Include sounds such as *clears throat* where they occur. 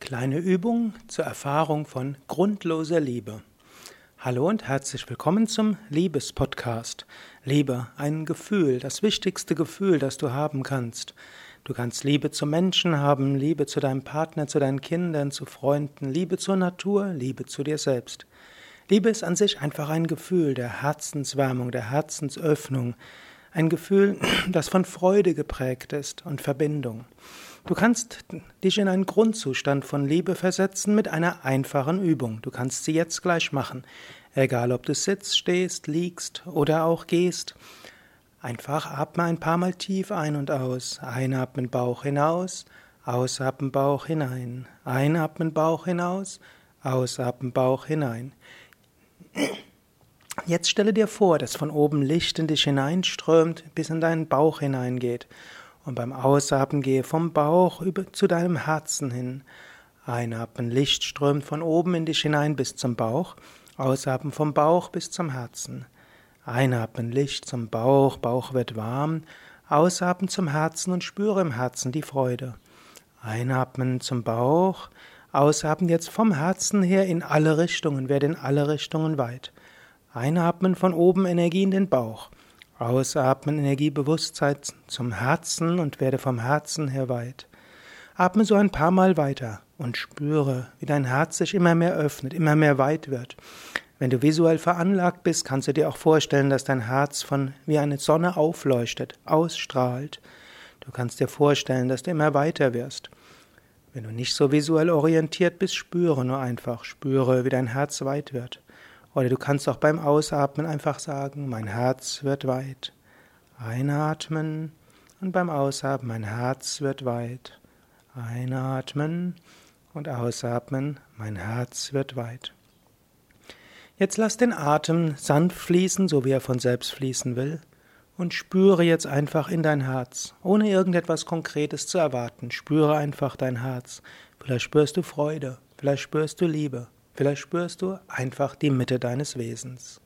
Kleine Übung zur Erfahrung von grundloser Liebe. Hallo und herzlich willkommen zum Liebespodcast. Liebe, ein Gefühl, das wichtigste Gefühl, das du haben kannst. Du kannst Liebe zu Menschen haben, Liebe zu deinem Partner, zu deinen Kindern, zu Freunden, Liebe zur Natur, Liebe zu dir selbst. Liebe ist an sich einfach ein Gefühl der Herzenswärmung, der Herzensöffnung, ein Gefühl, *clears throat* das von Freude geprägt ist und Verbindung. Du kannst dich in einen Grundzustand von Liebe versetzen mit einer einfachen Übung. Du kannst sie jetzt gleich machen. Egal ob du sitzt, stehst, liegst oder auch gehst. Einfach atme ein paar Mal tief ein und aus. Einatmen Bauch hinaus, ausatmen Bauch hinein. Einatmen Bauch hinaus, ausatmen Bauch hinein. Jetzt stelle dir vor, dass von oben Licht in dich hineinströmt, bis in deinen Bauch hineingeht. Und beim Ausatmen gehe vom Bauch über zu deinem Herzen hin. Einatmen, Licht strömt von oben in dich hinein bis zum Bauch. Ausatmen vom Bauch bis zum Herzen. Einatmen, Licht zum Bauch, Bauch wird warm. Ausatmen zum Herzen und spüre im Herzen die Freude. Einatmen zum Bauch. Ausatmen jetzt vom Herzen her in alle Richtungen, werde in alle Richtungen weit. Einatmen von oben Energie in den Bauch. Ausatmen, Energiebewusstsein zum Herzen und werde vom Herzen her weit. Atme so ein paar Mal weiter und spüre, wie dein Herz sich immer mehr öffnet, immer mehr weit wird. Wenn du visuell veranlagt bist, kannst du dir auch vorstellen, dass dein Herz von wie eine Sonne aufleuchtet, ausstrahlt. Du kannst dir vorstellen, dass du immer weiter wirst. Wenn du nicht so visuell orientiert bist, spüre nur einfach, spüre, wie dein Herz weit wird. Oder du kannst auch beim Ausatmen einfach sagen, mein Herz wird weit. Einatmen und beim Ausatmen, mein Herz wird weit. Einatmen und ausatmen, mein Herz wird weit. Jetzt lass den Atem sanft fließen, so wie er von selbst fließen will, und spüre jetzt einfach in dein Herz, ohne irgendetwas Konkretes zu erwarten. Spüre einfach dein Herz. Vielleicht spürst du Freude, vielleicht spürst du Liebe. Vielleicht spürst du einfach die Mitte deines Wesens.